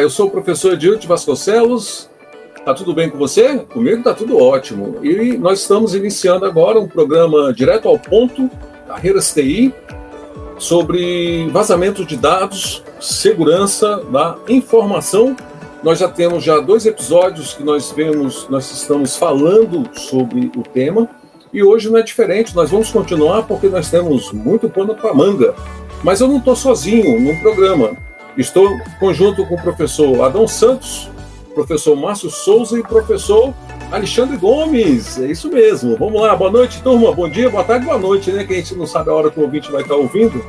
Eu sou o professor Edilton Vasconcelos. Tá tudo bem com você? Comigo tá tudo ótimo. E nós estamos iniciando agora um programa direto ao ponto, Carreiras TI, sobre vazamento de dados, segurança da informação. Nós já temos já dois episódios que nós vemos, nós estamos falando sobre o tema. E hoje não é diferente, nós vamos continuar porque nós temos muito pano para manga. Mas eu não estou sozinho no programa. Estou conjunto com o professor Adão Santos, professor Márcio Souza e professor Alexandre Gomes. É isso mesmo. Vamos lá. Boa noite, turma. Bom dia, boa tarde, boa noite, né? Que a gente não sabe a hora que o ouvinte vai estar ouvindo.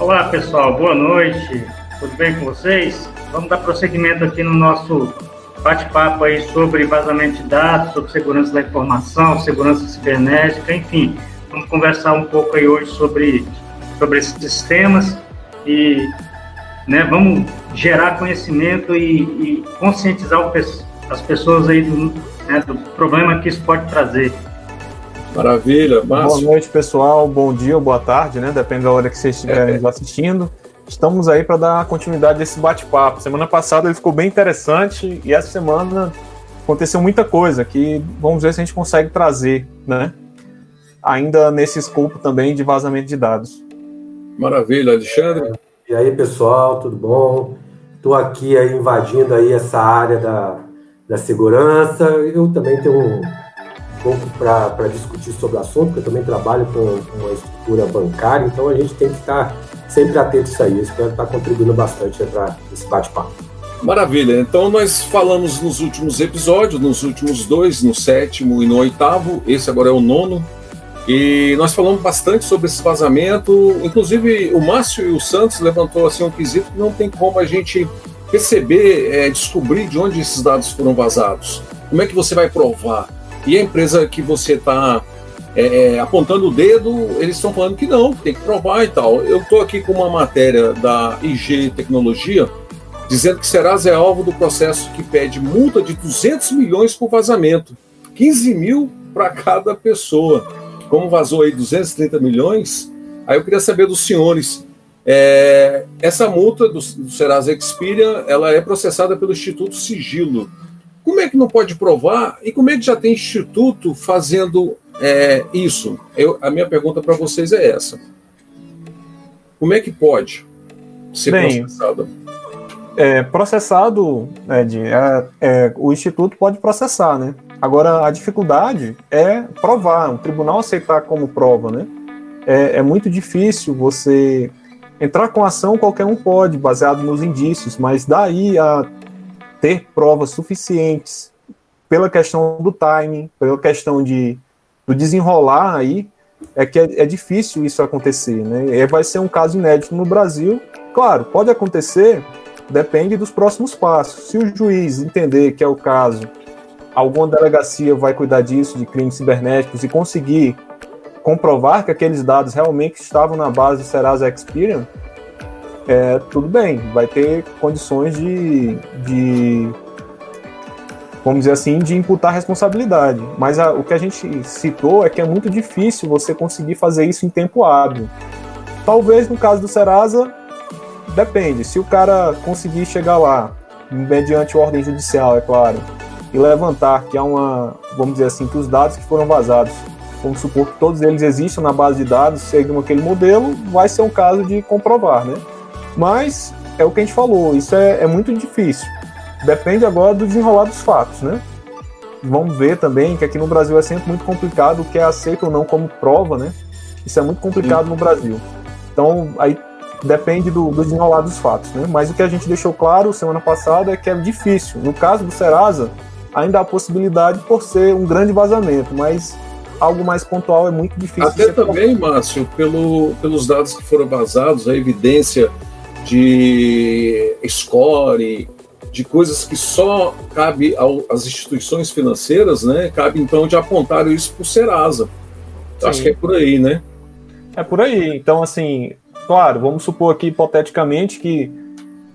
Olá, pessoal. Boa noite. Tudo bem com vocês? Vamos dar prosseguimento aqui no nosso bate-papo aí sobre vazamento de dados, sobre segurança da informação, segurança cibernética, enfim. Vamos conversar um pouco aí hoje sobre, sobre esses temas e né, vamos gerar conhecimento e, e conscientizar as pessoas aí do, né, do, problema que isso pode trazer. Maravilha, Márcio. Boa noite, pessoal. Bom dia ou boa tarde, né? Depende da hora que vocês estiverem é. assistindo. Estamos aí para dar continuidade a esse bate-papo. Semana passada ele ficou bem interessante e essa semana aconteceu muita coisa que vamos ver se a gente consegue trazer, né? Ainda nesse escopo também de vazamento de dados. Maravilha, Alexandre. E aí, pessoal, tudo bom? Estou aqui aí, invadindo aí essa área da, da segurança. Eu também tenho um, pouco para discutir sobre o assunto, porque eu também trabalho com, uma estrutura bancária, então a gente tem que estar sempre atento a isso aí. Eu espero estar contribuindo bastante para esse bate-papo. Maravilha. Então nós falamos nos últimos episódios, nos últimos dois, no sétimo e no oitavo. Esse agora é o nono. E nós falamos bastante sobre esse vazamento, inclusive o Márcio e o Santos levantou assim um quesito que não tem como a gente perceber, é, descobrir de onde esses dados foram vazados. Como é que você vai provar? E a empresa que você está é, é, apontando o dedo, eles estão falando que não, tem que provar e tal. Eu estou aqui com uma matéria da IG Tecnologia dizendo que Serasa é alvo do processo que pede multa de 200 milhões por vazamento, 15 mil para cada pessoa como vazou aí 230 milhões, aí eu queria saber dos senhores, é, essa multa do, do Serasa Experian, ela é processada pelo Instituto Sigilo. Como é que não pode provar e como é que já tem instituto fazendo é, isso? Eu, a minha pergunta para vocês é essa. Como é que pode ser Bem, processado? É, processado, Ed, é, é, o instituto pode processar, né? Agora, a dificuldade é provar, o tribunal aceitar como prova, né? É, é muito difícil você entrar com ação, qualquer um pode, baseado nos indícios, mas daí a ter provas suficientes pela questão do timing, pela questão de, do desenrolar aí, é que é, é difícil isso acontecer, né? E vai ser um caso inédito no Brasil. Claro, pode acontecer, depende dos próximos passos. Se o juiz entender que é o caso alguma delegacia vai cuidar disso, de crimes cibernéticos, e conseguir comprovar que aqueles dados realmente estavam na base do Serasa Experian, é, tudo bem, vai ter condições de, de vamos dizer assim, de imputar responsabilidade. Mas a, o que a gente citou é que é muito difícil você conseguir fazer isso em tempo hábil. Talvez no caso do Serasa, depende. Se o cara conseguir chegar lá, mediante ordem judicial, é claro, e levantar que há uma, vamos dizer assim, que os dados que foram vazados, vamos supor que todos eles existam na base de dados, seguem aquele modelo, vai ser um caso de comprovar, né? Mas é o que a gente falou, isso é, é muito difícil. Depende agora do desenrolar dos fatos, né? Vamos ver também que aqui no Brasil é sempre muito complicado o que é aceito ou não como prova, né? Isso é muito complicado Sim. no Brasil. Então, aí depende do, do desenrolar dos fatos, né? Mas o que a gente deixou claro semana passada é que é difícil. No caso do Serasa, ainda há possibilidade por ser um grande vazamento, mas algo mais pontual é muito difícil. Até também, Márcio, pelo, pelos dados que foram vazados, a evidência de score, de coisas que só cabe às instituições financeiras, né? Cabe então de apontar isso para o Serasa. Acho que é por aí, né? É por aí. Então, assim, claro, vamos supor aqui hipoteticamente que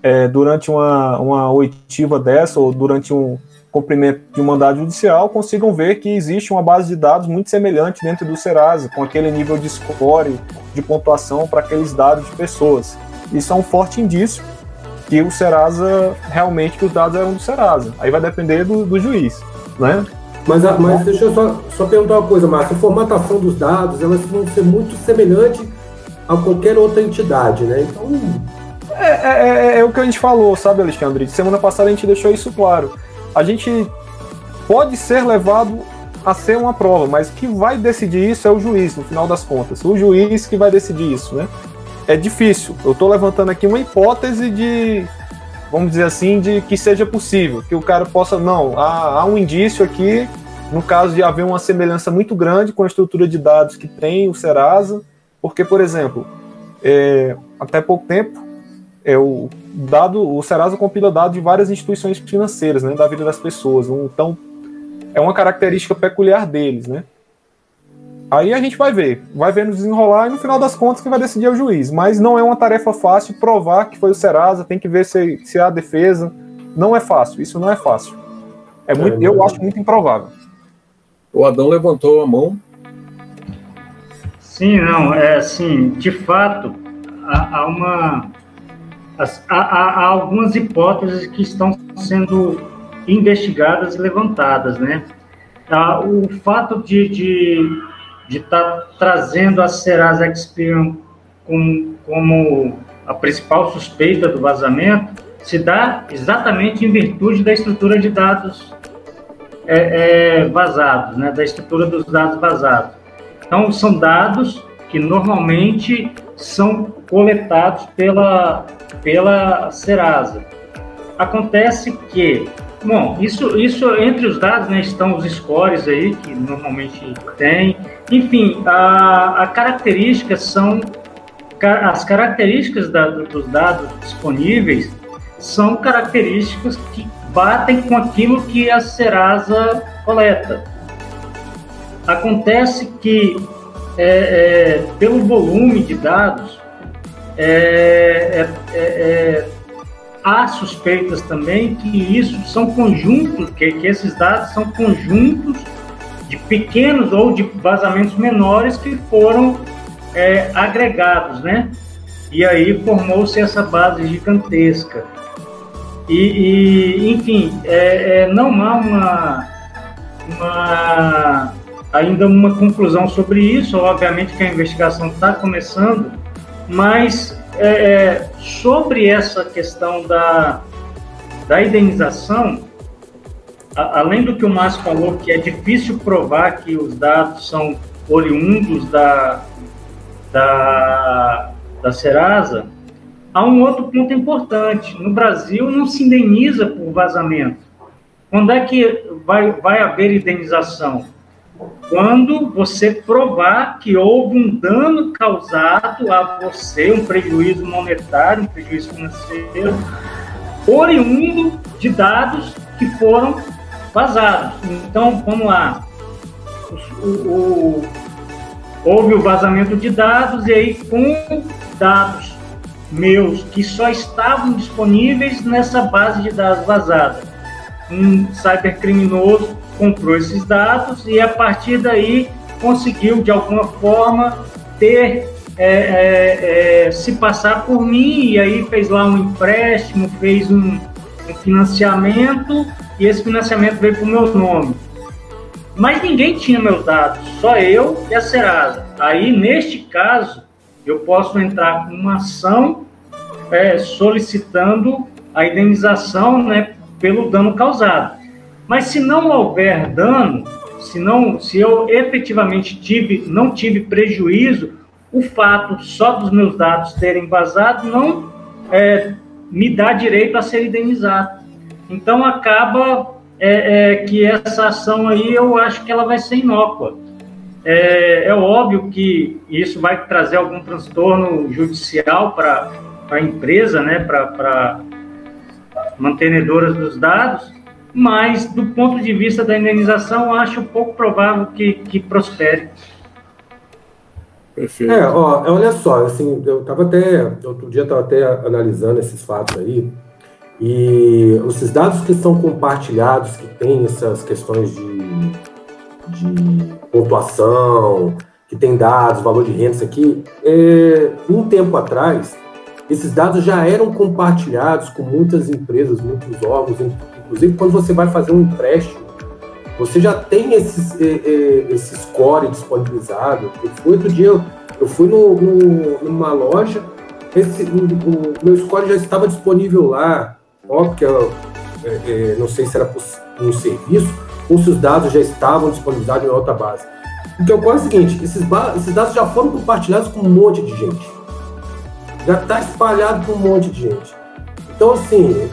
é, durante uma, uma oitiva dessa, ou durante um cumprimento de um mandado judicial, consigam ver que existe uma base de dados muito semelhante dentro do Serasa, com aquele nível de score, de pontuação para aqueles dados de pessoas. Isso é um forte indício que o Serasa, realmente, que os dados eram do Serasa. Aí vai depender do, do juiz, né? Mas, mas deixa eu só, só perguntar uma coisa, Márcio. A formatação dos dados, elas vão ser muito semelhantes a qualquer outra entidade, né? Então. É, é, é, é, o que a gente falou, sabe, Alexandre? Semana passada a gente deixou isso claro. A gente pode ser levado a ser uma prova, mas que vai decidir isso é o juiz, no final das contas. O juiz que vai decidir isso, né? É difícil. Eu estou levantando aqui uma hipótese de, vamos dizer assim, de que seja possível, que o cara possa. Não, há, há um indício aqui, no caso de haver uma semelhança muito grande com a estrutura de dados que tem o Serasa porque, por exemplo, é, até pouco tempo, é, o, dado, o Serasa compila dados de várias instituições financeiras, né, da vida das pessoas. Então, é uma característica peculiar deles, né? Aí a gente vai ver, vai ver nos desenrolar e no final das contas que vai decidir é o juiz. Mas não é uma tarefa fácil provar que foi o Serasa, tem que ver se, se há defesa. Não é fácil, isso não é fácil. É muito, eu acho muito improvável. O Adão levantou a mão Sim, não, é assim, de fato, há, há uma. Há, há, algumas hipóteses que estão sendo investigadas e levantadas, né? Ah, o fato de estar de, de tá trazendo a Serasa Experian como, como a principal suspeita do vazamento se dá exatamente em virtude da estrutura de dados é, é, vazados, né? Da estrutura dos dados vazados. Então, são dados que normalmente são coletados pela, pela Serasa. Acontece que, bom, isso, isso entre os dados né, estão os scores aí, que normalmente tem. Enfim, a, a características são, as características da, dos dados disponíveis são características que batem com aquilo que a Serasa coleta. Acontece que, é, é, pelo volume de dados, é, é, é, é, há suspeitas também que isso são conjuntos, que, que esses dados são conjuntos de pequenos ou de vazamentos menores que foram agregados, né? E aí formou-se essa base gigantesca. E, e enfim, não há uma, uma ainda uma conclusão sobre isso. Obviamente que a investigação está começando, mas é, é, sobre essa questão da, da indenização, a, além do que o Márcio falou, que é difícil provar que os dados são oriundos da, da, da Serasa, há um outro ponto importante. No Brasil, não se indeniza por vazamento. Quando é que vai, vai haver indenização? Quando você provar que houve um dano causado a você, um prejuízo monetário, um prejuízo financeiro, oriundo de dados que foram vazados. Então, vamos lá. O, o, houve o vazamento de dados e aí com dados meus que só estavam disponíveis nessa base de dados vazada. Um cybercriminoso comprou esses dados e a partir daí conseguiu de alguma forma ter é, é, é, se passar por mim e aí fez lá um empréstimo, fez um, um financiamento e esse financiamento veio para o meu nome. Mas ninguém tinha meus dados, só eu e a Serasa. Aí, neste caso, eu posso entrar com uma ação é, solicitando a indenização né, pelo dano causado. Mas se não houver dano, se, não, se eu efetivamente tive, não tive prejuízo o fato só dos meus dados terem vazado não é, me dá direito a ser indenizado. Então acaba é, é, que essa ação aí eu acho que ela vai ser inócua. É, é óbvio que isso vai trazer algum transtorno judicial para a empresa, né, para mantenedoras dos dados, mas do ponto de vista da indenização, acho pouco provável que, que prospere. Perfeito. É, ó, olha só, assim, eu estava até, outro dia estava até analisando esses fatos aí, e esses dados que são compartilhados, que tem essas questões de, de pontuação, que tem dados, valor de renda, isso aqui, é, um tempo atrás, esses dados já eram compartilhados com muitas empresas, muitos órgãos, inclusive quando você vai fazer um empréstimo, você já tem esses, esse score disponibilizado. Eu fui outro dia, eu fui no, no, numa loja, esse, o, o, meu score já estava disponível lá, óbvio que eu, é, é, não sei se era um serviço ou se os dados já estavam disponibilizados em outra base. O que ocorre é o seguinte, esses, esses dados já foram compartilhados com um monte de gente. Já está espalhado com um monte de gente. Então, assim,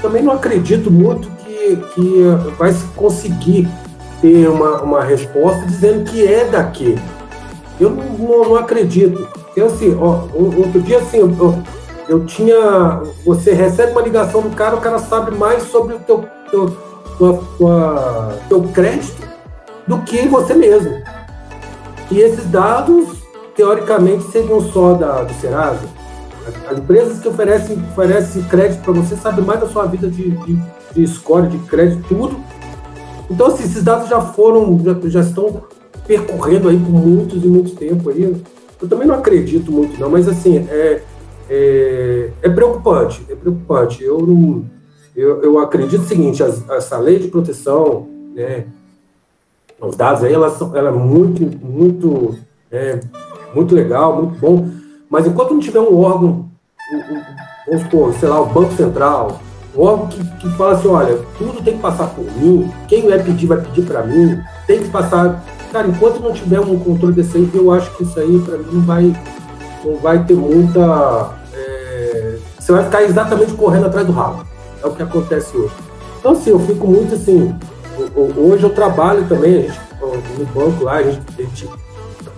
também não acredito muito que, que vai se conseguir ter uma, uma resposta dizendo que é daquele. Eu não, não, não acredito. Eu, assim, ó, outro dia, assim, eu, eu tinha. Você recebe uma ligação do cara, o cara sabe mais sobre o teu, teu, tua, tua, teu crédito do que você mesmo. E esses dados, teoricamente, seriam só da, do Serasa. As empresas que oferecem, oferecem crédito para você sabem mais da sua vida de, de, de score, de crédito, tudo. Então, assim, esses dados já foram, já, já estão percorrendo aí por muitos e muito tempo aí. Eu também não acredito muito, não, mas assim, é, é, é preocupante, é preocupante. Eu, não, eu, eu acredito o seguinte, as, essa lei de proteção, né, os dados aí, ela, ela é muito, muito, é, muito legal, muito bom, mas enquanto não tiver um órgão, vamos supor, sei lá, o Banco Central, um órgão que, que fala assim, olha, tudo tem que passar por mim, quem vai pedir, vai pedir para mim, tem que passar... Cara, enquanto não tiver um controle desse aí, eu acho que isso aí, para mim, não vai, não vai ter muita. É, você vai ficar exatamente correndo atrás do rabo. É o que acontece hoje. Então, assim, eu fico muito assim. Hoje eu trabalho também, a gente, no banco lá, a gente, a gente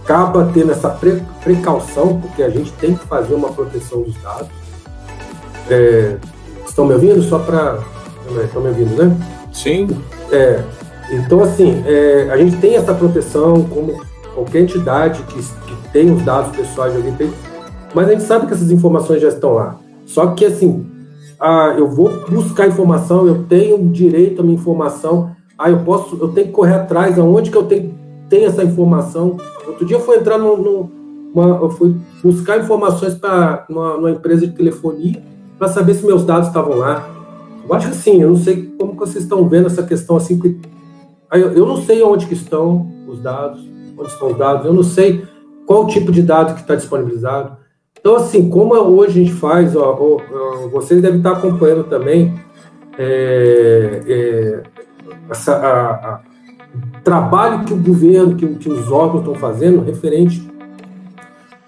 acaba tendo essa pre, precaução, porque a gente tem que fazer uma proteção dos dados. É, estão me ouvindo? Só para. Estão me ouvindo, né? Sim. É, então, assim, é, a gente tem essa proteção, como qualquer entidade que, que tem os dados pessoais de alguém tem, mas a gente sabe que essas informações já estão lá. Só que, assim, ah, eu vou buscar informação, eu tenho direito à minha informação, ah, eu posso, eu tenho que correr atrás, aonde que eu tenho, tenho essa informação. Outro dia eu fui entrar no, no uma, eu fui buscar informações para uma, empresa de telefonia para saber se meus dados estavam lá. Eu acho que assim, eu não sei como vocês estão vendo essa questão assim, que, eu, eu não sei onde que estão os dados, onde estão os dados, eu não sei qual tipo de dado que está disponibilizado. Então, assim, como hoje a gente faz, ó, ó, vocês devem estar acompanhando também é, é, essa, a, trabalho que o governo, que, que os órgãos estão fazendo referente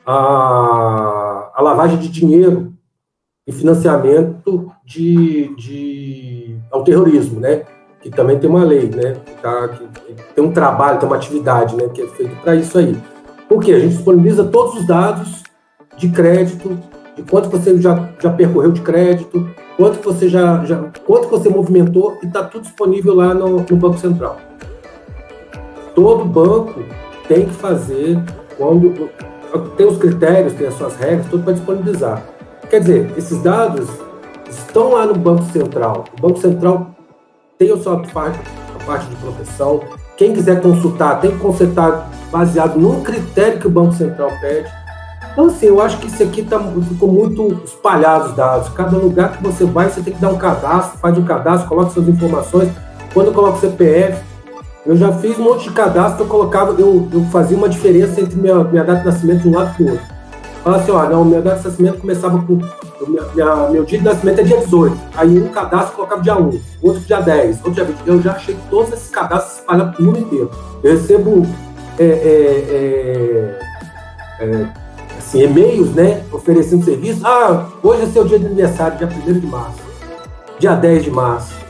à, à lavagem de dinheiro e financiamento de, de, ao terrorismo, né? Que também tem uma lei, né? Que, tá, que, que tem um trabalho, tem uma atividade, né? Que é feito para isso aí. Porque a gente disponibiliza todos os dados de crédito, de quanto você já, já percorreu de crédito, quanto você já, já quanto você movimentou e está tudo disponível lá no, no, Banco Central. Todo banco tem que fazer quando tem os critérios, tem as suas regras, tudo para disponibilizar. Quer dizer, esses dados estão lá no Banco Central. O Banco Central tem a sua parte, a parte de proteção. Quem quiser consultar, tem que consultar baseado no critério que o Banco Central pede. Então, assim, eu acho que isso aqui tá, ficou muito espalhado os dados. Cada lugar que você vai, você tem que dar um cadastro, faz um cadastro, coloca suas informações. Quando eu coloco CPF, eu já fiz um monte de cadastro, eu colocava, eu, eu fazia uma diferença entre minha, minha data de nascimento de um lado e do outro. Fala assim, ó, não, minha data de nascimento começava com. Minha, meu dia de nascimento é dia 18. Aí um cadastro colocava dia 1, outro dia 10, outro dia 20. Eu já achei todos esses cadastros espalhados pelo mundo inteiro. Eu recebo é, é, é, é, assim, e-mails, né, oferecendo serviço. Ah, hoje é seu dia de aniversário, dia 1 de março, dia 10 de março.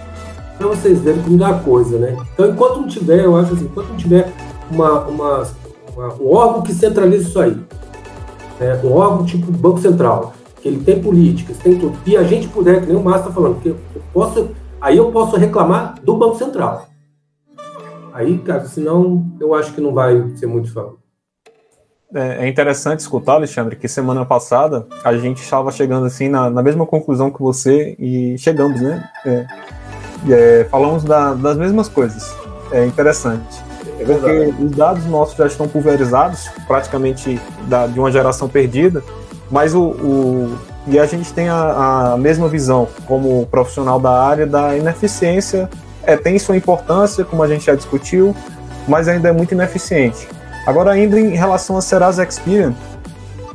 Para vocês verem como dá a coisa, né? Então, enquanto não tiver, eu acho assim, enquanto não tiver uma, uma, uma um órgão que centralize isso aí, né, um órgão tipo Banco Central, que ele tem políticas, tem tudo, e a gente puder, que nem o Márcio está falando, que eu posso, aí eu posso reclamar do Banco Central. Aí, cara, senão eu acho que não vai ser muito fácil. É, é interessante escutar, Alexandre, que semana passada a gente estava chegando assim na, na mesma conclusão que você e chegamos, né? É, é, falamos da, das mesmas coisas. É interessante. É porque os dados nossos já estão pulverizados, praticamente da, de uma geração perdida, mas o, o e a gente tem a, a, mesma visão como profissional da área da ineficiência. É, tem sua importância, como a gente já discutiu, mas ainda é muito ineficiente. Agora, ainda em relação a Serasa Experian,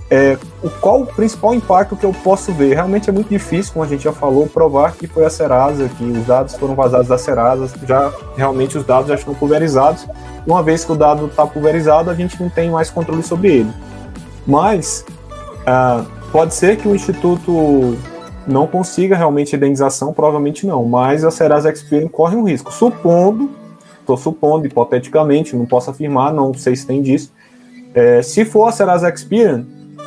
é, o, qual o principal impacto que eu posso ver? Realmente é muito difícil, como a gente já falou, provar que foi a Serasa, que os dados foram vazados da Serasa, já realmente os dados já estão pulverizados. Uma vez que o dado está pulverizado, a gente não tem mais controle sobre ele. Mas ah, pode ser que o Instituto não consiga realmente indenização, provavelmente não, mas a Serasa Experian corre um risco, supondo estou supondo, hipoteticamente, não posso afirmar, não sei se tem disso. É, se for a Serasa Experian,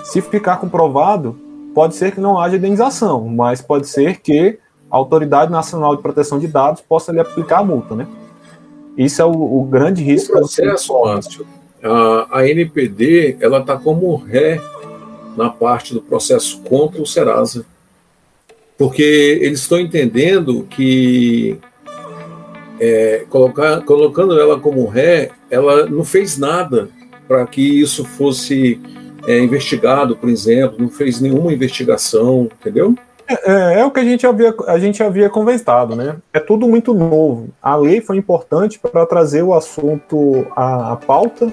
se ficar comprovado, pode ser que não haja indenização, mas pode ser que a Autoridade Nacional de Proteção de Dados possa lhe aplicar a multa, né? Isso é o, o grande risco. O processo, Márcio, a, a NPD, ela está como ré na parte do processo contra o Serasa, porque eles estão entendendo que é, colocar, colocando ela como ré, ela não fez nada para que isso fosse é, investigado, por exemplo, não fez nenhuma investigação, entendeu? É, é, é, o que a gente, havia, a gente havia conversado, né? É tudo muito novo. A lei foi importante para trazer o assunto à, à pauta,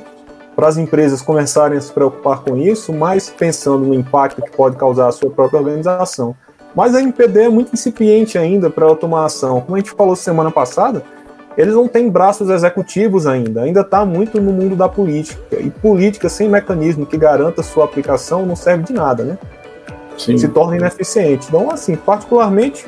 para as empresas começarem a se preocupar com isso, mas pensando no impacto que pode causar a sua própria organização. Mas a MPD é muito incipiente ainda para tomar ação. Como a gente falou semana passada, eles não têm braços executivos ainda, ainda está muito no mundo da política. E política sem mecanismo que garanta sua aplicação não serve de nada, né? Sim. Se torna ineficiente. Então, assim, particularmente,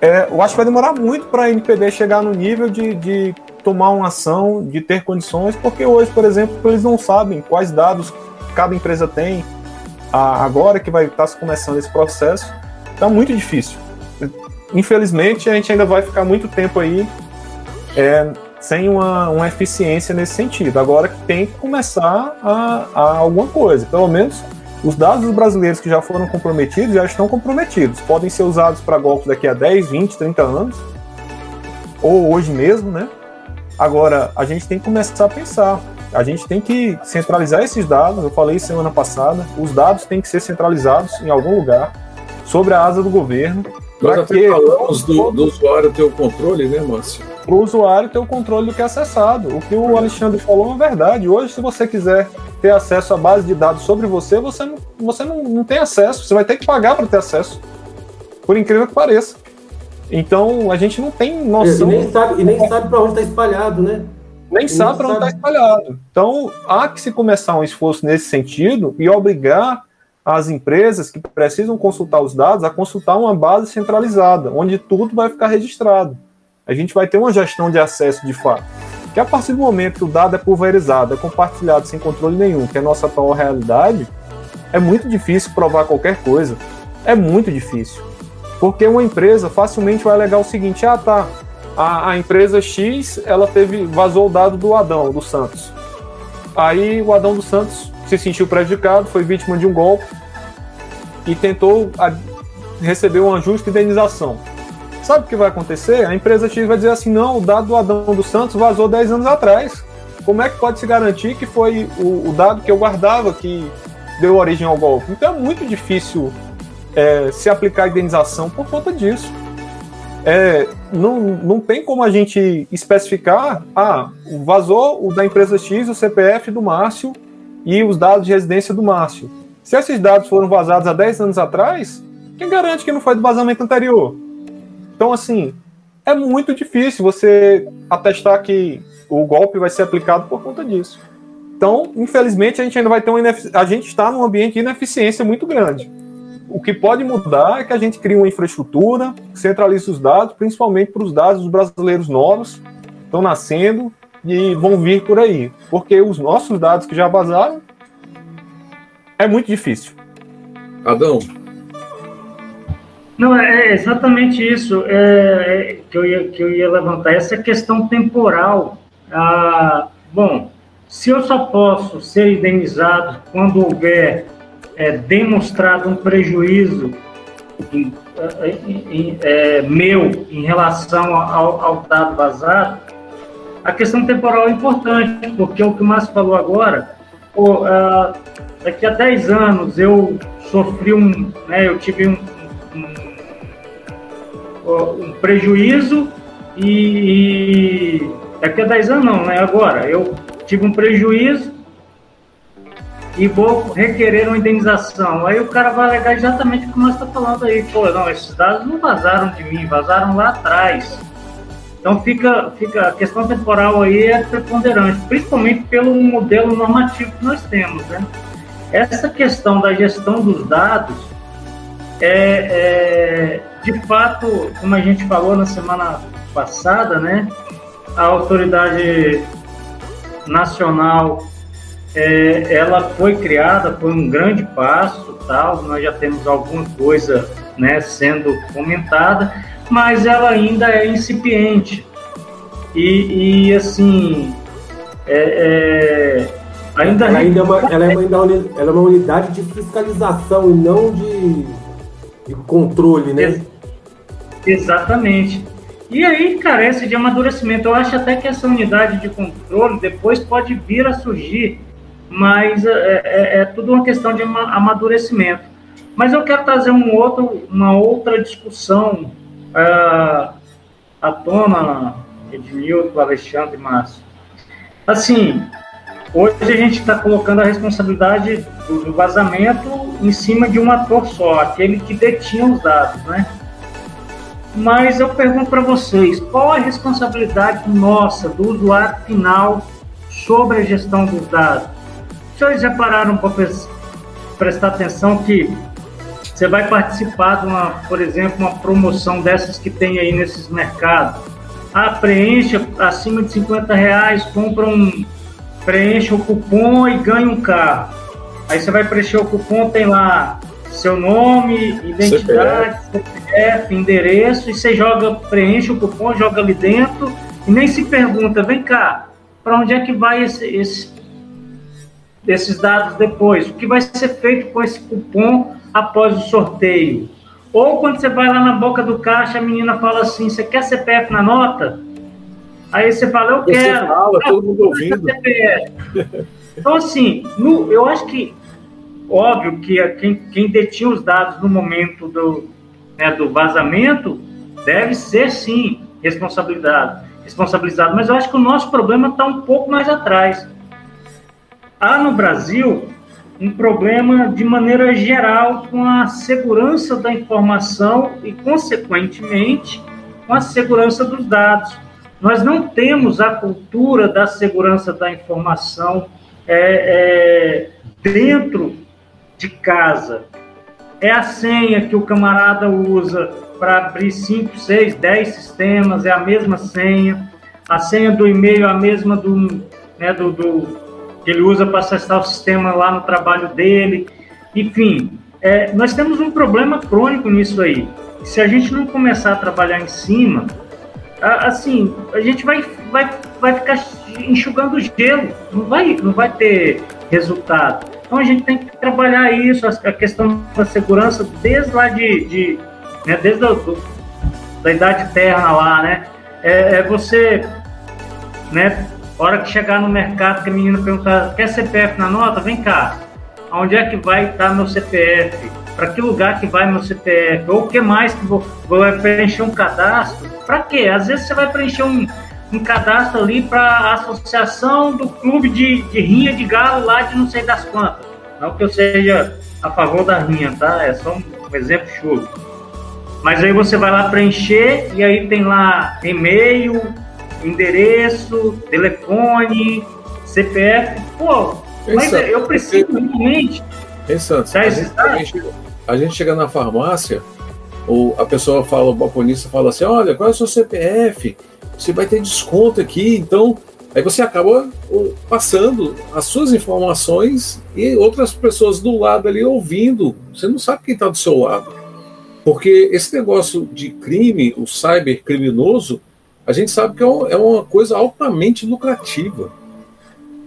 é, eu acho que vai demorar muito para a NPD chegar no nível de, de tomar uma ação, de ter condições, porque hoje, por exemplo, eles não sabem quais dados cada empresa tem. agora que vai estar tá começando esse processo, está muito difícil. Infelizmente, a gente ainda vai ficar muito tempo aí é, sem uma, uma eficiência nesse sentido. Agora tem que começar a, a alguma coisa. Pelo menos os dados dos brasileiros que já foram comprometidos já estão comprometidos. Podem ser usados para golpes daqui a 10, 20, 30 anos, ou hoje mesmo, né? Agora, a gente tem que começar a pensar. A gente tem que centralizar esses dados. Eu falei semana passada, os dados têm que ser centralizados em algum lugar, sobre a asa do governo. Nós até falamos do, do usuário ter o controle, né, Márcio? para o usuário ter o controle do que é acessado. O que o Alexandre falou é verdade. Hoje, se você quiser ter acesso à base de dados sobre você, você não, você não, não tem acesso. Você vai ter que pagar para ter acesso. Por incrível que pareça. Então, a gente não tem noção. E nem sabe, e nem sabe para onde está espalhado, né? Nem sabe para onde está espalhado. Então, há que se começar um esforço nesse sentido e obrigar as empresas que precisam consultar os dados a consultar uma base centralizada, onde tudo vai ficar registrado a gente vai ter uma gestão de acesso de fato. Que a partir do momento que o dado é pulverizado, é compartilhado sem controle nenhum, que é a nossa atual realidade, é muito difícil provar qualquer coisa. É muito difícil. Porque uma empresa facilmente vai alegar o seguinte: ah, tá, a, a empresa X ela teve vazou o dado do Adão, do Santos. Aí o Adão dos Santos se sentiu prejudicado, foi vítima de um golpe e tentou a, receber um ajuste de indenização. Sabe o que vai acontecer? A empresa X vai dizer assim: não, o dado do Adão dos Santos vazou 10 anos atrás. Como é que pode se garantir que foi o, o dado que eu guardava que deu origem ao golpe? Então é muito difícil é, se aplicar a indenização por conta disso. É, não, não tem como a gente especificar, ah, vazou o da empresa X, o CPF do Márcio e os dados de residência do Márcio. Se esses dados foram vazados há 10 anos atrás, quem garante que não foi do vazamento anterior? Então, assim, é muito difícil você atestar que o golpe vai ser aplicado por conta disso. Então, infelizmente, a gente ainda vai ter uma a gente está num ambiente de ineficiência muito grande. O que pode mudar é que a gente crie uma infraestrutura, centralize os dados, principalmente para os dados dos brasileiros novos, estão nascendo e vão vir por aí. Porque os nossos dados que já vazaram é muito difícil. Adão. Não, é exatamente isso é, é, que, eu ia, que eu ia levantar, essa questão temporal. Ah, bom, se eu só posso ser indenizado quando houver é, demonstrado um prejuízo em, em, é, meu em relação ao, ao, dado vazado, a questão temporal é importante, porque o que o Márcio falou agora, pô, uh, daqui a 10 anos eu sofri um, né, eu tive um, um, um prejuízo e, e, daqui a 10 anos não, né, agora, eu tive um prejuízo e vou requerer uma indenização. Aí o cara vai alegar exatamente o que nós está falando aí. Pô, não, esses dados não vazaram de mim, vazaram lá atrás. Então fica, fica a questão temporal aí é preponderante, principalmente pelo modelo normativo que nós temos, né? Essa questão da gestão dos dados é, é de fato, como a gente falou na semana passada, né? A autoridade nacional é, ela foi criada, foi um grande passo, tal. Nós já temos alguma coisa, né, sendo comentada, mas ela ainda é incipiente e, e assim, é, é, ainda ela, ainda é uma, ela, é uma, ela é uma unidade de fiscalização e não de, de controle, né? Exatamente. E aí carece de amadurecimento. Eu acho até que essa unidade de controle depois pode vir a surgir mas é, é, é, tudo uma questão de amadurecimento. Mas eu quero trazer um outro, uma outra discussão uh, à tona, Edmilton, Alexandre e Márcio. Assim, hoje a gente está colocando a responsabilidade do, do vazamento em cima de um ator só, aquele que detinha os dados, né? Mas eu pergunto para vocês, qual a responsabilidade nossa, do usuário final, sobre a gestão dos dados? senhores já pararam para prestar atenção que você vai participar de uma, por exemplo, uma promoção dessas que tem aí nesses mercados? Ah, preencha acima de 50 reais, compra um, preencha o cupom e ganha um carro. Aí você vai preencher o cupom, tem lá seu nome, identidade, CPF, endereço, e você joga, preenche o cupom, joga ali dentro e nem se pergunta, vem cá, para onde é que vai esse, esse desses dados depois. O que vai ser feito com esse cupom após o sorteio? Ou quando você vai lá na boca do caixa, a menina fala assim: Você quer CPF na nota? Aí você fala: Eu você quero. Fala, todo mundo ouvindo. CPF. Então, assim, no, eu acho que, óbvio que quem, quem detinha os dados no momento do, né, do vazamento deve ser, sim, responsabilidade, responsabilizado. Mas eu acho que o nosso problema está um pouco mais atrás há no Brasil um problema de maneira geral com a segurança da informação e, consequentemente, com a segurança dos dados. Nós não temos a cultura da segurança da informação é, é, dentro de casa. É a senha que o camarada usa para abrir 5, 6, 10 sistemas, é a mesma senha. A senha do e-mail é a mesma do, né, do, do que ele usa para acessar o sistema lá no trabalho dele. Enfim, é, nós temos um problema crônico nisso aí. Se a gente não começar a trabalhar em cima, a, assim, a gente vai, vai, vai ficar enxugando gelo, não vai, não vai ter resultado. Então a gente tem que trabalhar isso, a questão da segurança desde lá de, de né, desde a do, da idade terra lá, né? É, é você, né, hora que chegar no mercado, que a menina perguntar, quer CPF na nota? Vem cá. Onde é que vai estar meu CPF? Para que lugar que vai meu CPF? Ou o que mais que vou, vou preencher um cadastro? Para quê? Às vezes você vai preencher um, um cadastro ali para a associação do clube de, de rinha de galo lá de não sei das quantas. Não que eu seja a favor da rinha, tá? É só um, um exemplo chulo. Mas aí você vai lá preencher e aí tem lá e-mail, endereço, telefone, CPF, pô, mas Santos, eu preciso realmente. Em Santos, a gente, a, gente, a gente chega na farmácia, ou a pessoa fala, o balconista fala assim: olha, qual é o seu CPF? Você vai ter desconto aqui, então. Aí você acaba passando as suas informações e outras pessoas do lado ali ouvindo. Você não sabe quem está do seu lado. Porque esse negócio de crime, o cybercriminoso, a gente sabe que é, é uma coisa altamente lucrativa.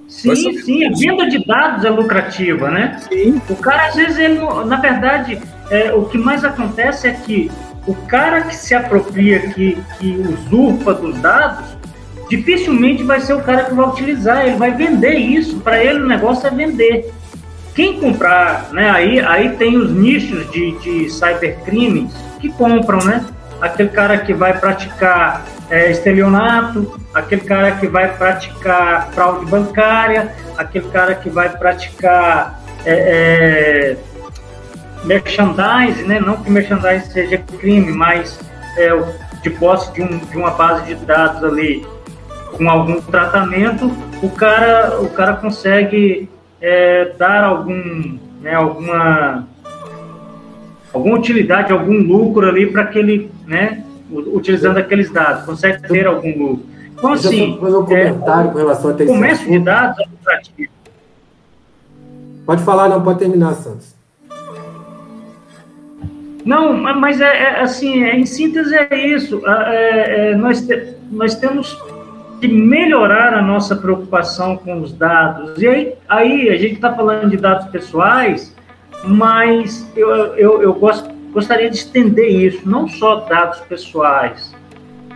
Sim, sim, a venda de dados é lucrativa, né? Sim. O cara, às vezes, ele, na verdade, é, o que mais acontece é que o cara que se apropria, que, que usurpa dos dados, dificilmente vai ser o cara que vai utilizar, ele vai vender isso, para ele o negócio é vender. Quem comprar, né, aí, aí tem os nichos de, de cybercrimes que compram, né? Aquele cara que vai praticar é, estelionato, aquele cara que vai praticar fraude bancária, aquele cara que vai praticar é, é, merchandising, né? não que merchandising seja crime, mas é, de posse de, um, de uma base de dados ali com algum tratamento, o cara, o cara consegue é, dar algum, né, alguma, alguma utilidade, algum lucro ali para aquele, né, utilizando aqueles dados, consegue ter algum lucro. Então, assim, fazer um comentário é, com relação a ter comércio de dados é lucrativo. Pode falar, não, pode terminar, Santos. Não, mas é, é assim, é, em síntese é isso. É, é, nós, te, nós temos que melhorar a nossa preocupação com os dados. E aí, aí a gente está falando de dados pessoais, mas eu, eu, eu gosto gostaria de estender isso, não só dados pessoais,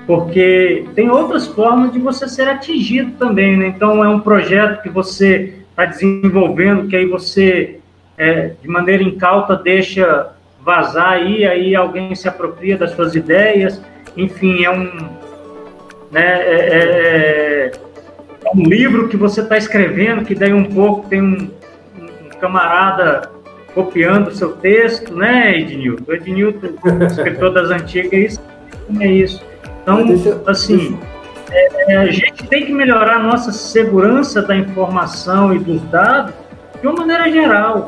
porque tem outras formas de você ser atingido também, né? Então, é um projeto que você está desenvolvendo, que aí você, é, de maneira incauta, deixa vazar aí, aí alguém se apropria das suas ideias, enfim, é um, né, é, é, é um livro que você está escrevendo, que daí um pouco tem um, um camarada copiando o seu texto, né, Ednilton? O Ednilton, escritor das antigas, é isso. Então, deixa, assim, deixa. É, a gente tem que melhorar a nossa segurança da informação e dos dados de uma maneira geral.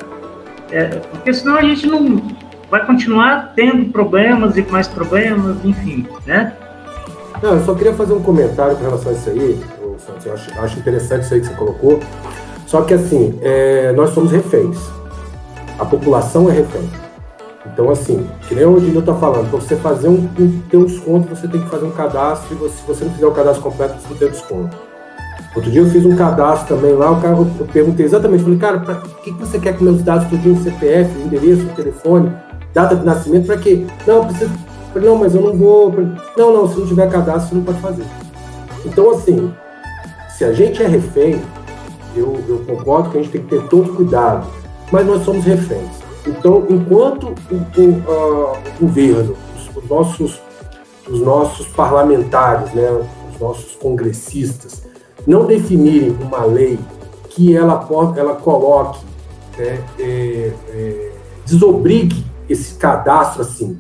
É, porque senão a gente não vai continuar tendo problemas e mais problemas, enfim, né? Não, eu só queria fazer um comentário com relação a isso aí, Santos. Eu acho, acho interessante isso aí que você colocou. Só que assim, é, nós somos reféns a população é refém. Então, assim, que nem o Odinho está falando, para você fazer um, um, ter um desconto, você tem que fazer um cadastro, e você, se você não fizer o cadastro completo, você não tem desconto. Outro dia eu fiz um cadastro também lá, o cara, eu perguntei exatamente, falei, cara, para que, que você quer que meus dados tudinho, CPF, endereço, telefone, data de nascimento, para quê? Não, eu preciso. Falei, não, mas eu não vou. Não, não, se não tiver cadastro, você não pode fazer. Então, assim, se a gente é refém, eu, eu concordo que a gente tem que ter todo cuidado mas nós somos reféns. Então, enquanto o, o, uh, o governo, os, os, nossos, os nossos parlamentares, né, os nossos congressistas, não definirem uma lei que ela, ela coloque, né, é, é, desobrigue esse cadastro assim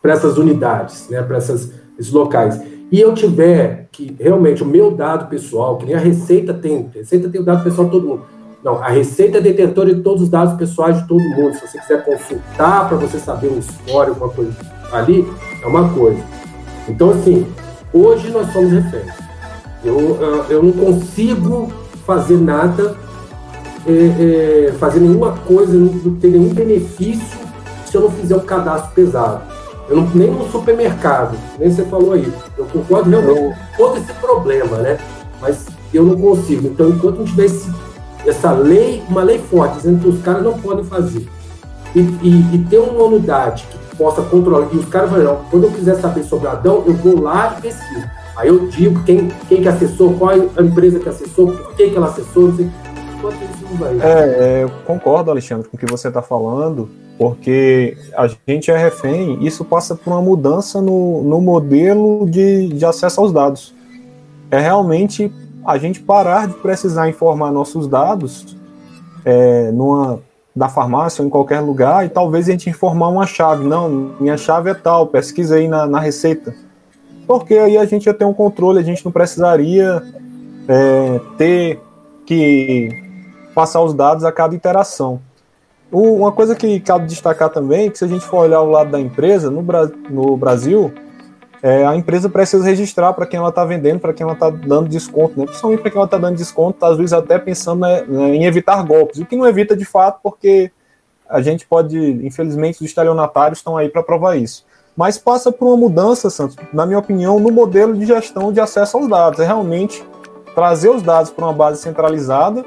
para essas unidades, né, para esses locais. E eu tiver que realmente o meu dado pessoal, que nem a Receita tem, a Receita tem o dado pessoal de todo mundo não, a Receita é detentora de todos os dados pessoais de todo mundo. Se você quiser consultar para você saber um histórico, uma coisa ali, é uma coisa. Então, assim, hoje nós somos reféns. Eu, eu não consigo fazer nada, é, é, fazer nenhuma coisa, não ter nenhum benefício se eu não fizer um cadastro pesado. Eu não, nem no supermercado, nem você falou aí. Eu concordo realmente com todo esse problema, né? Mas eu não consigo. Então, enquanto não tiver esse essa lei, uma lei forte, dizendo que os caras não podem fazer, e, e, e ter uma unidade que possa controlar, e os caras falam, quando eu quiser saber sobre Adão, eu vou lá e pesquiso. Aí eu digo quem, quem que acessou, qual a empresa que acessou, por que, que ela acessou, não sei. É, é, eu concordo, Alexandre, com o que você está falando, porque a gente é refém, isso passa por uma mudança no, no modelo de, de acesso aos dados. É realmente a gente parar de precisar informar nossos dados é, numa da farmácia ou em qualquer lugar e talvez a gente informar uma chave. Não, minha chave é tal, pesquisa aí na, na receita. Porque aí a gente ia ter um controle, a gente não precisaria é, ter que passar os dados a cada interação. Uma coisa que cabe destacar também, que se a gente for olhar o lado da empresa, no, no Brasil, é, a empresa precisa registrar para quem ela está vendendo, para quem ela está dando desconto, né? principalmente para quem ela está dando desconto, às vezes até pensando né, né, em evitar golpes, o que não evita de fato, porque a gente pode, infelizmente, os estelionatários estão aí para provar isso. Mas passa por uma mudança, Santos, na minha opinião, no modelo de gestão de acesso aos dados. É realmente trazer os dados para uma base centralizada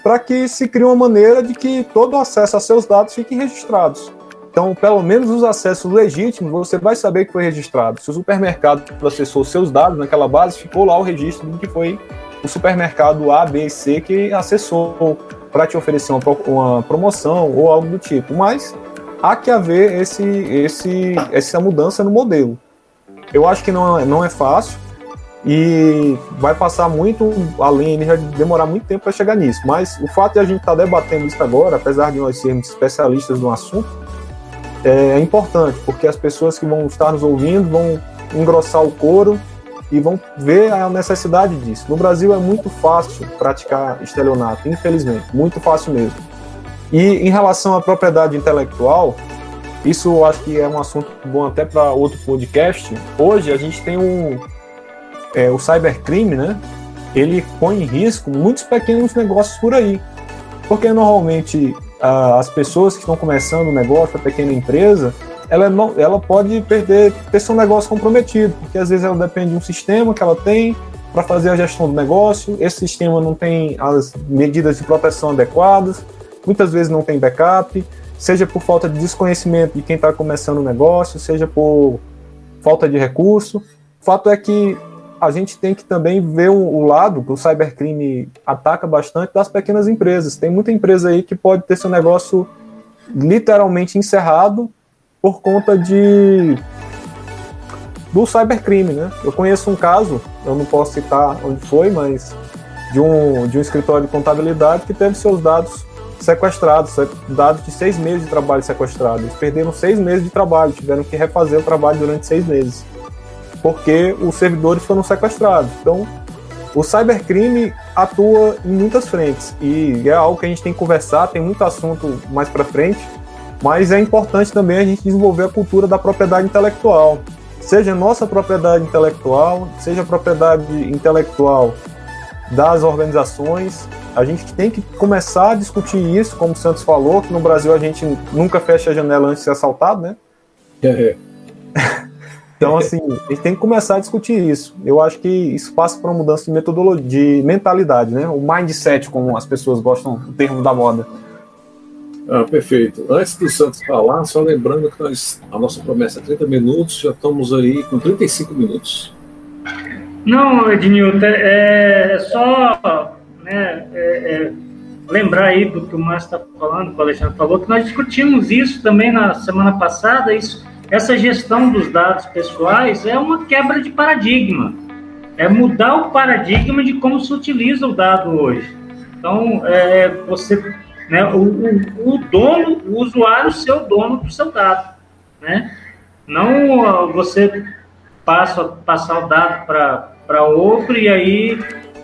para que se crie uma maneira de que todo o acesso a seus dados fique registrados. Então, pelo menos os acessos legítimos, você vai saber que foi registrado. Se o supermercado acessou seus dados naquela base, ficou lá o registro de que foi o supermercado A, B e C que acessou para te oferecer uma, uma, promoção ou algo do tipo. Mas há que haver esse, esse, essa mudança no modelo. Eu acho que não, é, não é fácil, e vai passar muito além, ele vai demorar muito tempo para chegar nisso. Mas o fato de a gente estar tá debatendo isso agora, apesar de nós sermos especialistas no assunto, é importante, porque as pessoas que vão estar nos ouvindo vão engrossar o couro e vão ver a necessidade disso. No Brasil é muito fácil praticar estelionato, infelizmente, muito fácil mesmo. E em relação à propriedade intelectual, isso eu acho que é um assunto bom até para outro podcast. Hoje a gente tem um, é, o cybercrime, né? Ele põe em risco muitos pequenos negócios por aí. Porque normalmente as pessoas que estão começando o negócio, a pequena empresa, ela, não, ela pode perder, ter seu negócio comprometido, porque às vezes ela depende de um sistema que ela tem para fazer a gestão do negócio, esse sistema não tem as medidas de proteção adequadas, muitas vezes não tem backup, seja por falta de desconhecimento de quem está começando o negócio, seja por falta de recurso. O fato é que a gente tem que também ver o, lado que o cybercrime ataca bastante das pequenas empresas. Tem muita empresa aí que pode ter seu negócio literalmente encerrado por conta de do cybercrime, né? Eu conheço um caso, eu não posso citar onde foi, mas de um, de um escritório de contabilidade que teve seus dados sequestrados, dados de seis meses de trabalho sequestrados. Eles perderam seis meses de trabalho, tiveram que refazer o trabalho durante seis meses porque os servidores foram sequestrados. Então, o cybercrime atua em muitas frentes e é algo que a gente tem que conversar, tem muito assunto mais para frente, mas é importante também a gente desenvolver a cultura da propriedade intelectual. Seja nossa propriedade intelectual, seja a propriedade intelectual das organizações, a gente tem que começar a discutir isso, como o Santos falou, que no Brasil a gente nunca fecha a janela antes de ser assaltado, né? É. Então, assim, a gente tem que começar a discutir isso. Eu acho que isso passa por uma mudança de metodologia, de mentalidade, né? O mindset, como as pessoas gostam do termo da moda. Ah, perfeito. Antes do Santos falar, só lembrando que nós, a nossa promessa é 30 minutos, já estamos aí com 35 minutos. Não, Ednilton, é, é só né, é, é, lembrar aí do que o Márcio está falando, que o Alexandre falou, que nós discutimos isso também na semana passada, isso essa gestão dos dados pessoais é uma quebra de paradigma. É mudar o paradigma de como se utiliza o dado hoje. Então, é, você, né, o, o, o, dono, o usuário ser o dono do seu dado, né? Não você passa passar o dado para outro e aí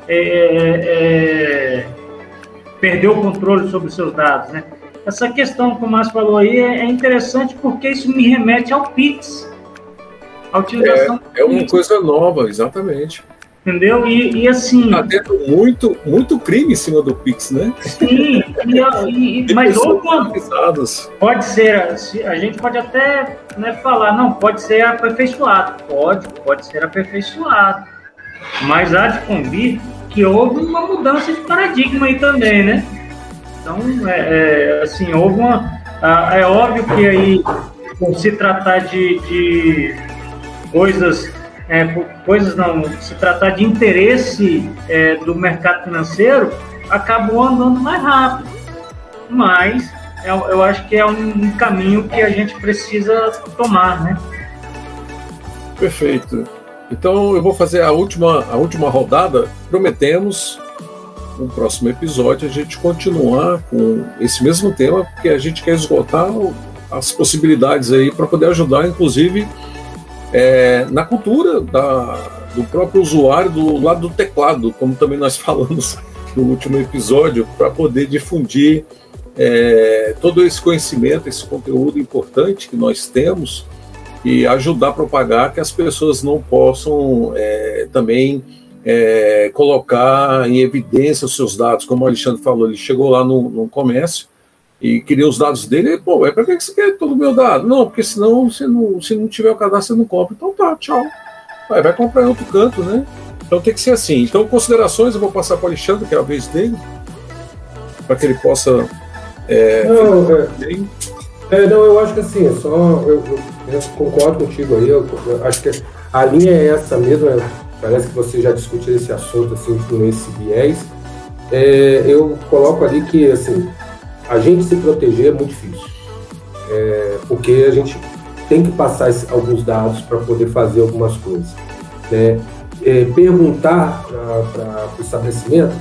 é, é, é, perder o controle sobre os seus dados, né? Essa questão que o Márcio falou aí é, é interessante porque isso me remete ao Pix. A utilização é, é uma coisa nova, exatamente. Entendeu? E, e assim. Está tendo muito, muito crime em cima do Pix, né? Sim, e, e, mas ou pode ser, a gente pode até né, falar, não, pode ser aperfeiçoado. Pode, pode ser aperfeiçoado. Mas há de convir que houve uma mudança de paradigma aí também, né? Então, é, é, assim, houve uma. é óbvio que aí, por se tratar de, de coisas, é, coisas não, se tratar de interesse é, do mercado financeiro, acabou andando mais rápido. Mas eu, eu acho que é um caminho que a gente precisa tomar, né? Perfeito. Então eu vou fazer a última, a última rodada. Prometemos no próximo episódio a gente continuar com esse mesmo tema, porque a gente quer esgotar as possibilidades aí para poder ajudar, inclusive, é, na cultura da, do próprio usuário do lado do teclado, como também nós falamos no último episódio, para poder difundir é, todo esse conhecimento, esse conteúdo importante que nós temos e ajudar a propagar que as pessoas não possam é, também é, colocar em evidência os seus dados, como o Alexandre falou, ele chegou lá no, no comércio e queria os dados dele, e, pô, é para que você quer todo o meu dado? Não, porque senão, se não, se não tiver o cadastro, você não compra. Então tá, tchau. Vai, vai comprar em outro canto, né? Então tem que ser assim. Então, considerações, eu vou passar para o Alexandre, que é a vez dele, para que ele possa. É, não, é, é, não, eu acho que assim, é só. Eu, eu, eu concordo contigo aí, eu, eu, acho que a linha é essa mesmo, é, parece que você já discutiu esse assunto assim, com esse viés. É, eu coloco ali que assim, a gente se proteger é muito difícil. É, porque a gente tem que passar esse, alguns dados para poder fazer algumas coisas. Né? É, perguntar para o estabelecimento,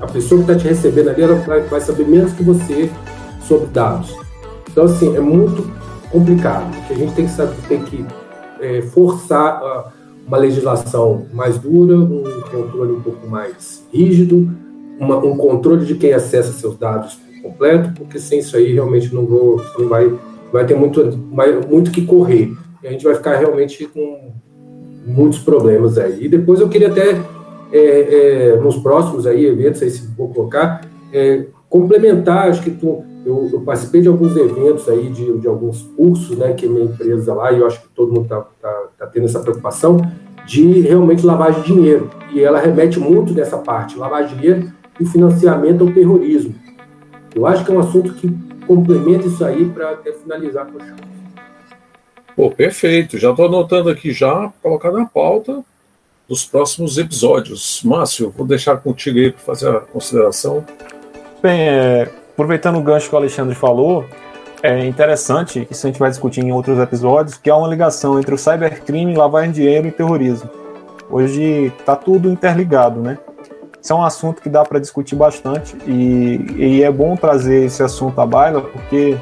a pessoa que está te recebendo ali, ela vai, vai, saber menos que você sobre dados. Então, assim, é muito complicado, que a gente tem que, saber, tem que é, forçar uh, uma legislação mais dura, um controle um pouco mais rígido, uma, um controle de quem acessa seus dados completo, porque sem isso aí realmente não, vou, não vai, vai ter muito, muito que correr. E a gente vai ficar realmente com muitos problemas aí. E depois eu queria até, é, é, nos próximos aí eventos, aí se vou colocar, é, complementar, acho que tu, eu, eu, participei de alguns eventos aí, de, de alguns cursos, né, que minha empresa lá, e eu acho que todo mundo está tá, tá tendo essa preocupação, de realmente lavagem de dinheiro. E ela remete muito nessa parte, lavagem de dinheiro e financiamento ao terrorismo. Eu acho que é um assunto que complementa isso aí para até finalizar com o show. Pô, perfeito. Já estou anotando aqui já, colocar na pauta dos próximos episódios. Márcio, vou deixar contigo aí para fazer a consideração. Bem, é, aproveitando o gancho que o Alexandre falou, é interessante, isso a gente vai discutir em outros episódios, que há uma ligação entre o cybercrime, lavagem de dinheiro e terrorismo. Hoje está tudo interligado, né? Isso é um assunto que dá para discutir bastante e, e, é bom trazer esse assunto à baila porque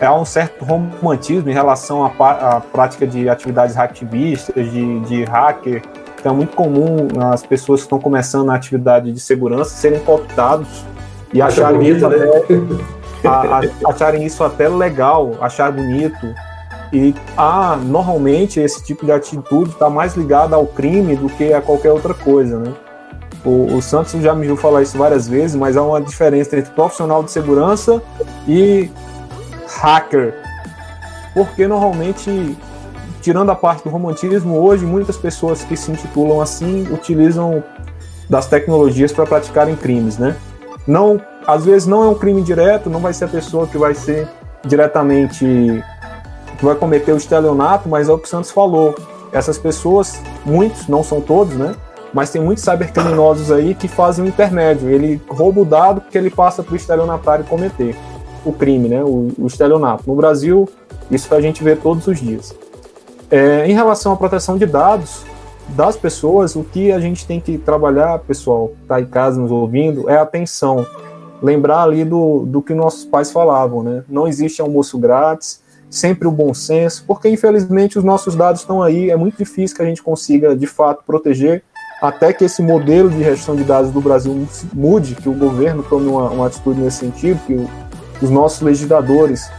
há um certo romantismo em relação à, à prática de atividades hacktivistas, de, de hacker. Então é muito comum as pessoas que estão começando a atividade de segurança serem cooptados e acharem, bonito, isso né? até, a, a, acharem isso até legal, achar bonito. E ah, normalmente esse tipo de atitude está mais ligada ao crime do que a qualquer outra coisa, né? O, o, Santos já me viu falar isso várias vezes, mas há uma diferença entre profissional de segurança e hacker. Porque normalmente, tirando a parte do romantismo, hoje muitas pessoas que se intitulam assim utilizam das tecnologias para praticarem crimes, né? Não, às vezes não é um crime direto, não vai ser a pessoa que vai ser diretamente que vai cometer o estelionato, mas é o que o Santos falou. Essas pessoas, muitos, não são todos, né? mas tem muitos cybercriminosos aí que fazem o intermédio. Ele rouba o dado que ele passa para o estelionatário cometer o crime, né? O, o estelionato. No Brasil, isso a gente vê todos os dias. É, em relação à proteção de dados das pessoas, o que a gente tem que trabalhar, pessoal, está em casa nos ouvindo, é atenção. Lembrar ali do, do que nossos pais falavam, né? Não existe almoço grátis, sempre o bom senso, porque infelizmente os nossos dados estão aí, é muito difícil que a gente consiga de fato proteger até que esse modelo de gestão de dados do Brasil mude, que o governo tome uma, uma atitude nesse sentido, que o, os nossos legisladores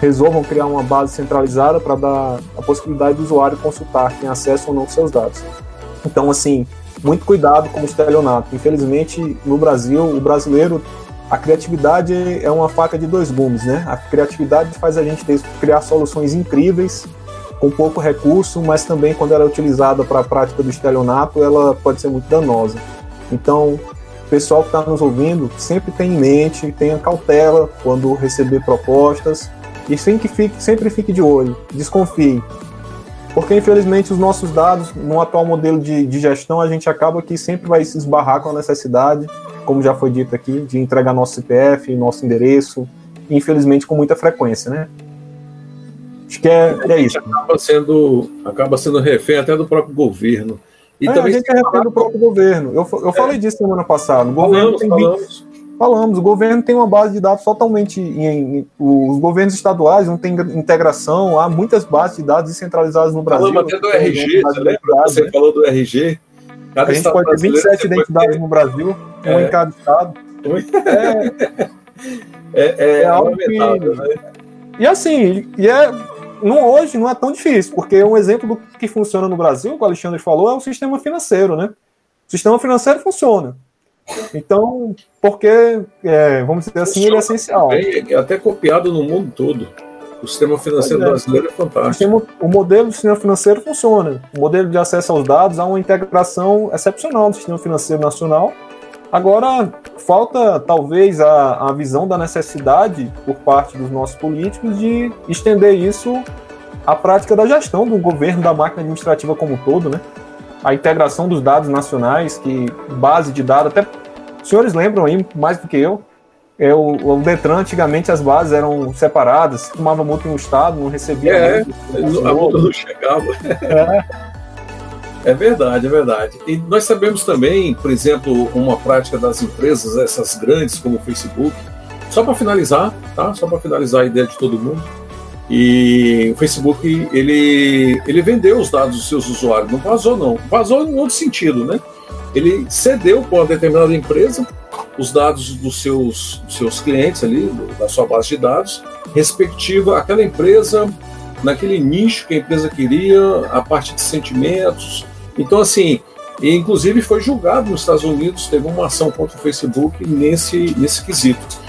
resolvam criar uma base centralizada para dar a possibilidade do usuário consultar quem acessa ou não seus dados. Então, assim, muito cuidado com o estelionato. Infelizmente, no Brasil, o brasileiro, a criatividade é uma faca de dois gumes, né? A criatividade faz a gente criar soluções incríveis com pouco recurso, mas também quando ela é utilizada para a prática do estelionato, ela pode ser muito danosa. Então, o pessoal que está nos ouvindo, sempre tenha em mente, tenha cautela quando receber propostas e sempre fique, sempre fique de olho, desconfie. Porque, infelizmente, os nossos dados, no atual modelo de, de gestão, a gente acaba que sempre vai se esbarrar com a necessidade, como já foi dito aqui, de entregar nosso CPF, nosso endereço, infelizmente com muita frequência, né? Acho que é, é isso. Acaba sendo, acaba sendo refém até do próprio governo. E é, também a gente é refém do próprio governo. Eu, eu é. falei disso semana passada. O governo falamos, tem falamos. Falamos, o governo tem uma base de dados totalmente. Em, em, os governos estaduais não têm integração, há muitas bases de dados descentralizadas no Brasil. Falamos até do RG, você lembra? Você né? falou do RG. Cada a gente pode ter 27 identidades ter... no Brasil, é. um em cada estado. É, é, é, é algo que... né? E assim, e é, não, hoje não é tão difícil, porque um exemplo do que funciona no Brasil, que o Alexandre falou, é o sistema financeiro, né? O sistema financeiro funciona. Então, porque, é, vamos dizer assim, ele é essencial. É até copiado no mundo todo. O sistema financeiro é. brasileiro é fantástico. O, sistema, o, modelo do sistema financeiro funciona. O modelo de acesso aos dados há uma integração excepcional no sistema financeiro nacional. Agora, falta talvez a, a visão da necessidade por parte dos nossos políticos de estender isso à prática da gestão do governo, da máquina administrativa como um todo, né? A integração dos dados nacionais, que base de dados, até os senhores lembram aí mais do que eu, é, o, o, Detran, antigamente, as bases eram separadas, tomava multa em um estado, não recebia. É, a multa não chegava. É. é verdade, é verdade. E nós sabemos também, por exemplo, uma prática das empresas, essas grandes como o Facebook, só para finalizar, tá? Só para finalizar a ideia de todo mundo e o Facebook, ele, ele vendeu os dados dos seus usuários, não vazou não. Vazou em outro sentido, né? Ele cedeu para uma determinada empresa os dados dos seus, dos seus clientes ali, da sua base de dados, respectiva àquela empresa, naquele nicho que a empresa queria, a parte de sentimentos. Então, assim, inclusive foi julgado nos Estados Unidos, teve uma ação contra o Facebook nesse, nesse quesito.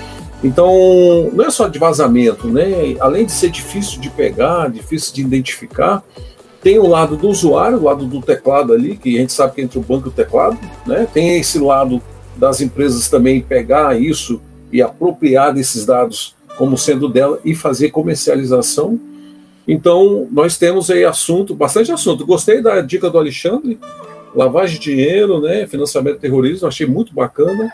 Então, não é só de vazamento, né? Além de ser difícil de pegar, difícil de identificar, tem o lado do usuário, o lado do teclado ali, que a gente sabe que entre o banco e o teclado, né? Tem esse lado das empresas também pegar isso e apropriar desses dados como sendo dela e fazer comercialização. Então, nós temos aí assunto, bastante assunto. Gostei da dica do Alexandre, lavagem de dinheiro, né, financiamento terrorismo, achei muito bacana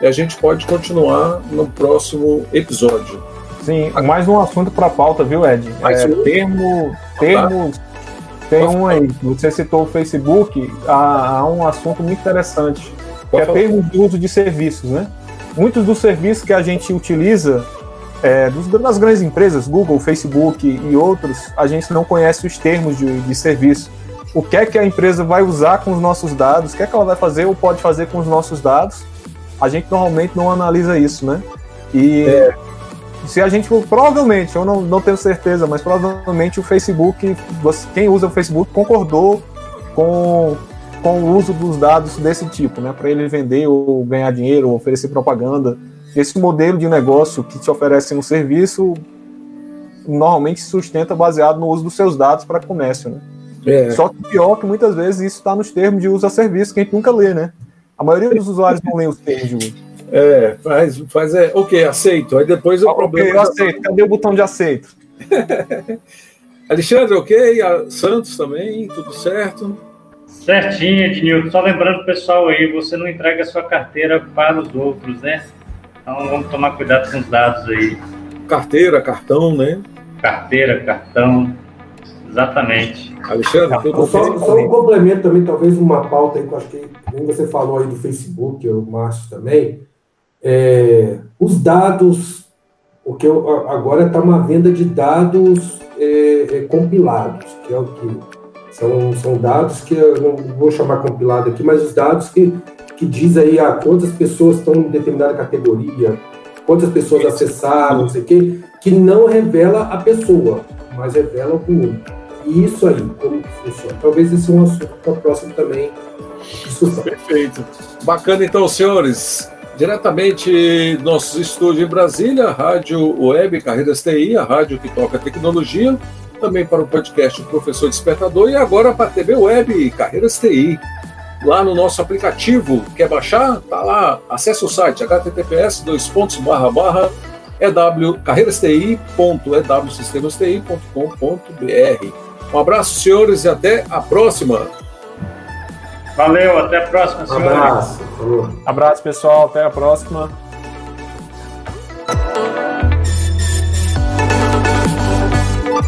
e a gente pode continuar no próximo episódio. Sim, mais um assunto para a pauta, viu, Ed? Mais é, um? Termo, termos, tem um aí, você citou o Facebook, há, há um assunto muito interessante, que é termos de uso de serviços, né? Muitos dos serviços que a gente utiliza é, das grandes empresas, Google, Facebook e outros, a gente não conhece os termos de, de serviço. O que é que a empresa vai usar com os nossos dados, o que é que ela vai fazer ou pode fazer com os nossos dados, a gente normalmente não analisa isso, né? E é. se a gente provavelmente, eu não, não tenho certeza, mas provavelmente o Facebook, quem usa o Facebook concordou com, com o uso dos dados desse tipo, né? Para ele vender ou ganhar dinheiro, ou oferecer propaganda. Esse modelo de negócio que te oferece um serviço normalmente se sustenta baseado no uso dos seus dados para comércio, né? É. Só que pior que muitas vezes isso está nos termos de uso a serviço que a gente nunca lê, né? A maioria dos usuários não lê os termos de uso. É, faz, faz é, ok, aceito. Aí depois o ah, problema. Ok, eu aceito. Cadê o botão de aceito? Alexandre, ok? A Santos também, tudo certo? Certinho, Ednilton. Só lembrando pessoal aí, você não entrega a sua carteira para os outros, né? Então vamos tomar cuidado com os dados aí. Carteira, cartão, né? Carteira, cartão. Exatamente. Alexandre, tudo só, só um complemento também, talvez uma pauta aí que eu acho que como você falou aí do Facebook, o Márcio também, é, os dados, porque agora está uma venda de dados é, é, compilados, que é o que são, são dados que eu não vou chamar compilado aqui, mas os dados que, que diz aí a quantas pessoas estão em determinada categoria, quantas pessoas acessaram, não sei o quê, que não revela a pessoa, mas revela o volume. E isso aí, como funciona. Talvez esse é um assunto para o próximo também Perfeito. Bacana, então, senhores. Diretamente nosso estúdio em Brasília, Rádio Web Carreiras TI, a rádio que toca tecnologia, também para o podcast Professor Despertador e agora para a TV Web Carreiras TI. Lá no nosso aplicativo, quer baixar? Tá lá, acesse o site https dois pontos barra barra ewcarreirasti.ewsistemasti.com.br. Um abraço, senhores, e até a próxima! Valeu, até a próxima, senhora. Abraço. Abraço, pessoal. Até a próxima.